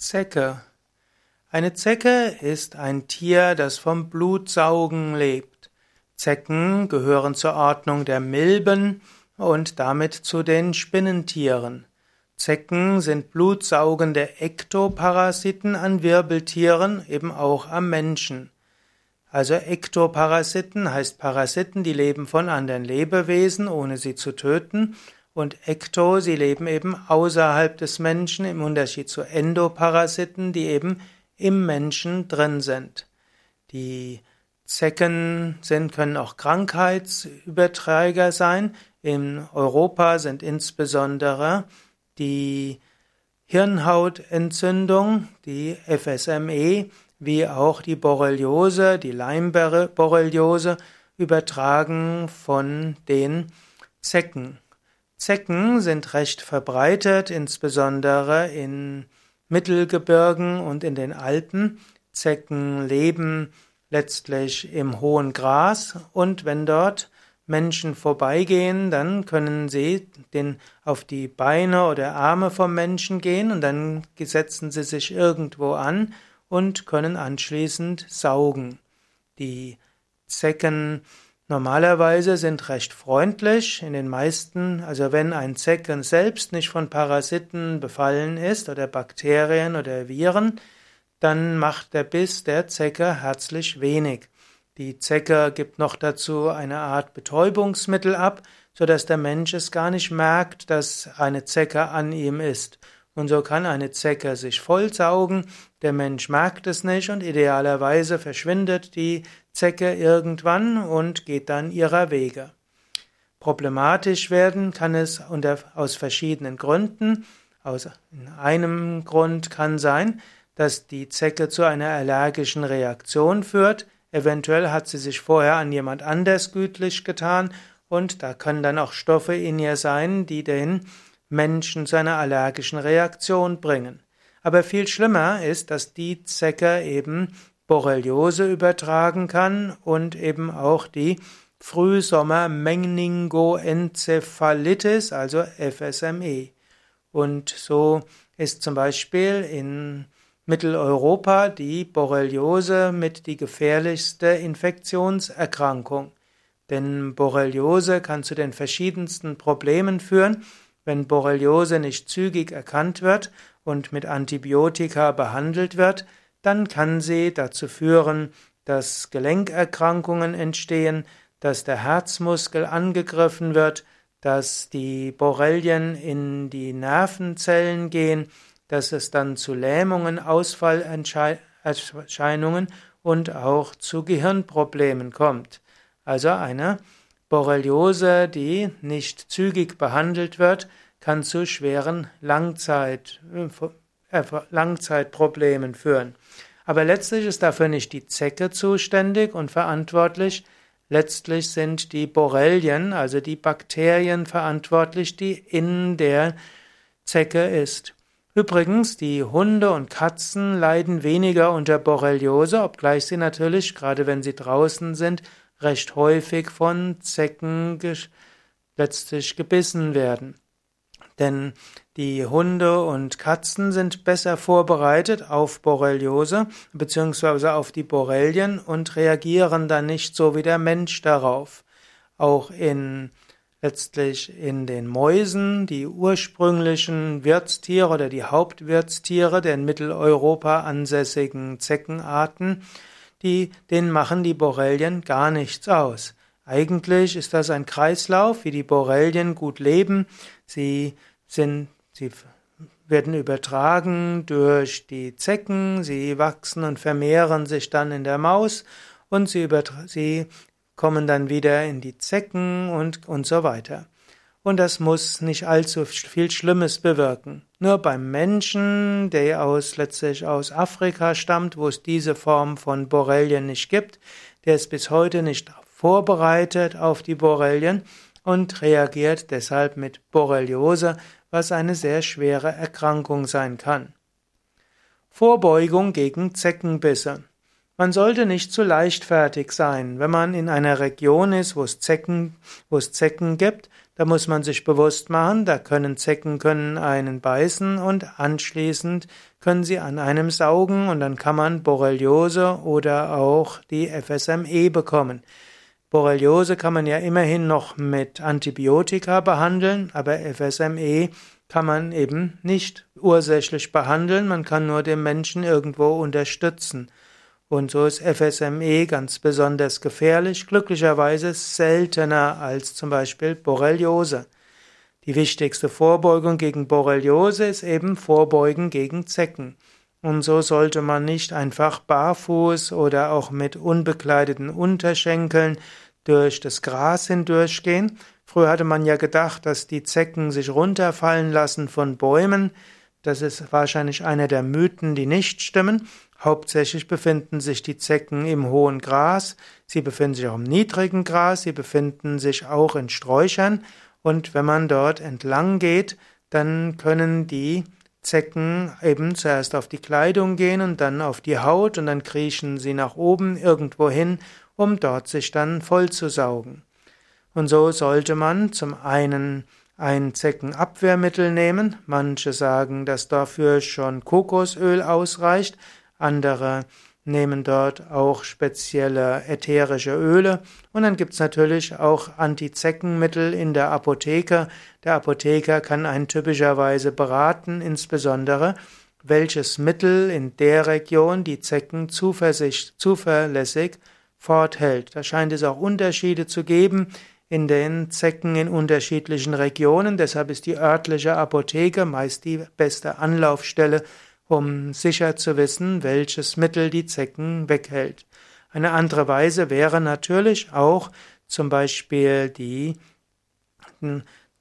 Zecke. Eine Zecke ist ein Tier, das vom Blutsaugen lebt. Zecken gehören zur Ordnung der Milben und damit zu den Spinnentieren. Zecken sind blutsaugende Ektoparasiten an Wirbeltieren, eben auch am Menschen. Also Ektoparasiten heißt Parasiten, die leben von anderen Lebewesen, ohne sie zu töten und Ekto, sie leben eben außerhalb des Menschen im Unterschied zu Endoparasiten, die eben im Menschen drin sind. Die Zecken sind, können auch Krankheitsüberträger sein. In Europa sind insbesondere die Hirnhautentzündung, die FSME, wie auch die Borreliose, die Leimborreliose, übertragen von den Zecken. Zecken sind recht verbreitet, insbesondere in Mittelgebirgen und in den Alpen. Zecken leben letztlich im hohen Gras und wenn dort Menschen vorbeigehen, dann können sie den auf die Beine oder Arme vom Menschen gehen und dann setzen sie sich irgendwo an und können anschließend saugen. Die Zecken normalerweise sind recht freundlich in den meisten, also wenn ein Zecken selbst nicht von Parasiten befallen ist oder Bakterien oder Viren, dann macht der Biss der Zecke herzlich wenig. Die Zecke gibt noch dazu eine Art Betäubungsmittel ab, so dass der Mensch es gar nicht merkt, dass eine Zecke an ihm ist. Und so kann eine Zecke sich vollsaugen, der Mensch merkt es nicht und idealerweise verschwindet die Zecke irgendwann und geht dann ihrer Wege. Problematisch werden kann es unter, aus verschiedenen Gründen. Aus einem Grund kann sein, dass die Zecke zu einer allergischen Reaktion führt. Eventuell hat sie sich vorher an jemand anders gütlich getan und da können dann auch Stoffe in ihr sein, die den Menschen zu einer allergischen Reaktion bringen. Aber viel schlimmer ist, dass die Zecke eben Borreliose übertragen kann und eben auch die Frühsommer-Meningoenzephalitis, also FSME. Und so ist zum Beispiel in Mitteleuropa die Borreliose mit die gefährlichste Infektionserkrankung. Denn Borreliose kann zu den verschiedensten Problemen führen, wenn Borreliose nicht zügig erkannt wird und mit Antibiotika behandelt wird, dann kann sie dazu führen, dass Gelenkerkrankungen entstehen, dass der Herzmuskel angegriffen wird, dass die Borrelien in die Nervenzellen gehen, dass es dann zu Lähmungen, Ausfallerscheinungen und auch zu Gehirnproblemen kommt. Also eine Borreliose, die nicht zügig behandelt wird, kann zu schweren Langzeit, äh, Langzeitproblemen führen. Aber letztlich ist dafür nicht die Zecke zuständig und verantwortlich. Letztlich sind die Borrelien, also die Bakterien, verantwortlich, die in der Zecke ist. Übrigens, die Hunde und Katzen leiden weniger unter Borreliose, obgleich sie natürlich, gerade wenn sie draußen sind, recht häufig von Zecken letztlich gebissen werden. Denn die Hunde und Katzen sind besser vorbereitet auf Borreliose bzw. auf die Borrelien und reagieren dann nicht so wie der Mensch darauf. Auch in letztlich in den Mäusen, die ursprünglichen Wirtstiere oder die Hauptwirtstiere der in Mitteleuropa ansässigen Zeckenarten, die, denen machen die Borrelien gar nichts aus. Eigentlich ist das ein Kreislauf, wie die Borrelien gut leben. Sie sind, sie werden übertragen durch die Zecken, sie wachsen und vermehren sich dann in der Maus und sie, sie kommen dann wieder in die Zecken und, und so weiter. Und das muss nicht allzu viel Schlimmes bewirken. Nur beim Menschen, der aus, letztlich aus Afrika stammt, wo es diese Form von Borrelien nicht gibt, der ist bis heute nicht vorbereitet auf die Borrelien und reagiert deshalb mit Borreliose, was eine sehr schwere Erkrankung sein kann. Vorbeugung gegen Zeckenbisse. Man sollte nicht zu leichtfertig sein. Wenn man in einer Region ist, wo es Zecken, wo es Zecken gibt, Da muss man sich bewusst machen, da können Zecken können einen beißen und anschließend können sie an einem saugen und dann kann man Borreliose oder auch die FSME bekommen. Borreliose kann man ja immerhin noch mit Antibiotika behandeln, aber FSME kann man eben nicht ursächlich behandeln, man kann nur den Menschen irgendwo unterstützen. Und so ist FSME ganz besonders gefährlich, glücklicherweise seltener als zum Beispiel Borreliose. Die wichtigste Vorbeugung gegen Borreliose ist eben Vorbeugen gegen Zecken. Und so sollte man nicht einfach barfuß oder auch mit unbekleideten Unterschenkeln durch das Gras hindurchgehen. Früher hatte man ja gedacht, dass die Zecken sich runterfallen lassen von Bäumen. Das ist wahrscheinlich einer der Mythen, die nicht stimmen. Hauptsächlich befinden sich die Zecken im hohen Gras, sie befinden sich auch im niedrigen Gras, sie befinden sich auch in Sträuchern und wenn man dort entlang geht, dann können die Zecken eben zuerst auf die Kleidung gehen und dann auf die Haut und dann kriechen sie nach oben irgendwo hin, um dort sich dann vollzusaugen. Und so sollte man zum einen ein Zeckenabwehrmittel nehmen, manche sagen, dass dafür schon Kokosöl ausreicht, andere nehmen dort auch spezielle ätherische Öle und dann gibt's natürlich auch Antizeckenmittel in der Apotheke. Der Apotheker kann einen typischerweise beraten, insbesondere welches Mittel in der Region die Zecken zuverlässig forthält. Da scheint es auch Unterschiede zu geben in den Zecken in unterschiedlichen Regionen. Deshalb ist die örtliche Apotheke meist die beste Anlaufstelle um sicher zu wissen, welches Mittel die Zecken weghält. Eine andere Weise wäre natürlich auch zum Beispiel die,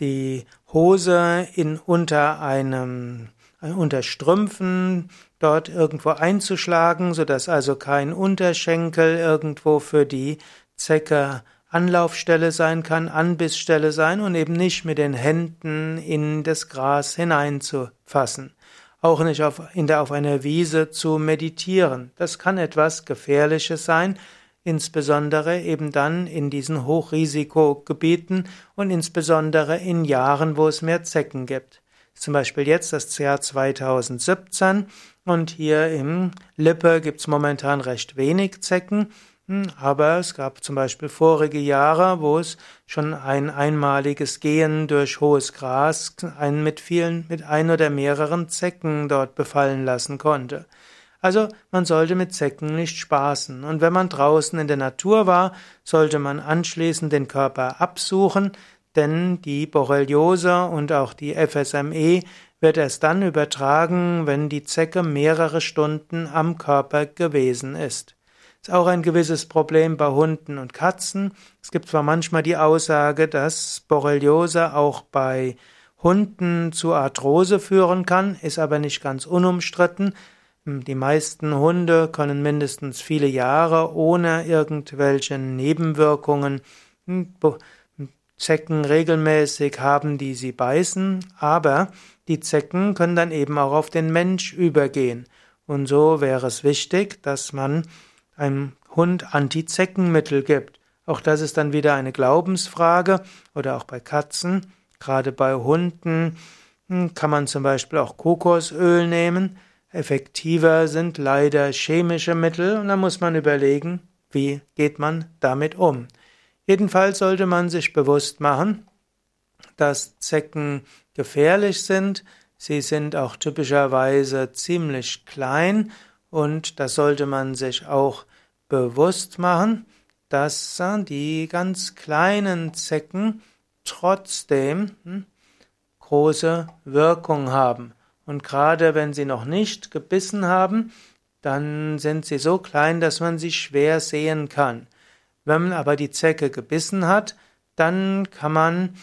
die Hose in unter einem unter Strümpfen dort irgendwo einzuschlagen, so dass also kein Unterschenkel irgendwo für die Zecke Anlaufstelle sein kann, Anbissstelle sein und eben nicht mit den Händen in das Gras hineinzufassen auch nicht auf, in der, auf einer Wiese zu meditieren. Das kann etwas Gefährliches sein, insbesondere eben dann in diesen Hochrisikogebieten und insbesondere in Jahren, wo es mehr Zecken gibt. Zum Beispiel jetzt das Jahr 2017 und hier im Lippe gibt es momentan recht wenig Zecken aber es gab zum Beispiel vorige Jahre, wo es schon ein einmaliges Gehen durch hohes Gras einen mit vielen, mit ein oder mehreren Zecken dort befallen lassen konnte. Also man sollte mit Zecken nicht spaßen. Und wenn man draußen in der Natur war, sollte man anschließend den Körper absuchen, denn die Borreliose und auch die FSME wird erst dann übertragen, wenn die Zecke mehrere Stunden am Körper gewesen ist. Ist auch ein gewisses Problem bei Hunden und Katzen. Es gibt zwar manchmal die Aussage, dass Borreliose auch bei Hunden zu Arthrose führen kann, ist aber nicht ganz unumstritten. Die meisten Hunde können mindestens viele Jahre ohne irgendwelche Nebenwirkungen Zecken regelmäßig haben, die sie beißen, aber die Zecken können dann eben auch auf den Mensch übergehen. Und so wäre es wichtig, dass man einem Hund Antizeckenmittel gibt. Auch das ist dann wieder eine Glaubensfrage oder auch bei Katzen. Gerade bei Hunden hm, kann man zum Beispiel auch Kokosöl nehmen. Effektiver sind leider chemische Mittel und da muss man überlegen, wie geht man damit um. Jedenfalls sollte man sich bewusst machen, dass Zecken gefährlich sind. Sie sind auch typischerweise ziemlich klein und da sollte man sich auch bewusst machen, dass die ganz kleinen Zecken trotzdem hm, große Wirkung haben. Und gerade wenn sie noch nicht gebissen haben, dann sind sie so klein, dass man sie schwer sehen kann. Wenn man aber die Zecke gebissen hat, dann kann man,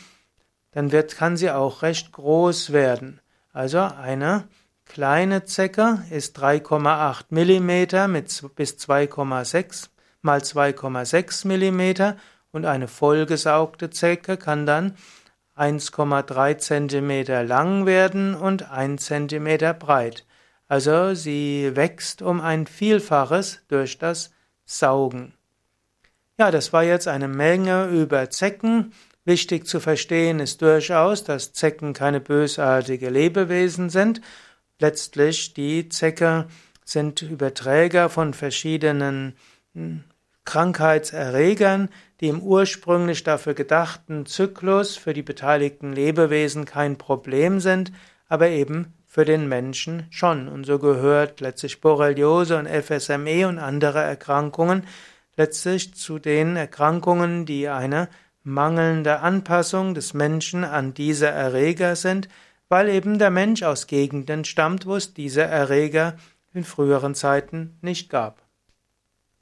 dann wird, kann sie auch recht groß werden. Also eine Kleine Zecke ist 3,8 mm mit bis 2,6 mal 2,6 mm und eine vollgesaugte Zecke kann dann 1,3 cm lang werden und 1 cm breit. Also sie wächst um ein Vielfaches durch das Saugen. Ja, das war jetzt eine Menge über Zecken. Wichtig zu verstehen ist durchaus, dass Zecken keine bösartige Lebewesen sind. Letztlich die Zecke sind Überträger von verschiedenen hm, Krankheitserregern, die im ursprünglich dafür gedachten Zyklus für die beteiligten Lebewesen kein Problem sind, aber eben für den Menschen schon. Und so gehört letztlich Borreliose und FSME und andere Erkrankungen letztlich zu den Erkrankungen, die eine mangelnde Anpassung des Menschen an diese Erreger sind, weil eben der Mensch aus Gegenden stammt, wo es diese Erreger in früheren Zeiten nicht gab.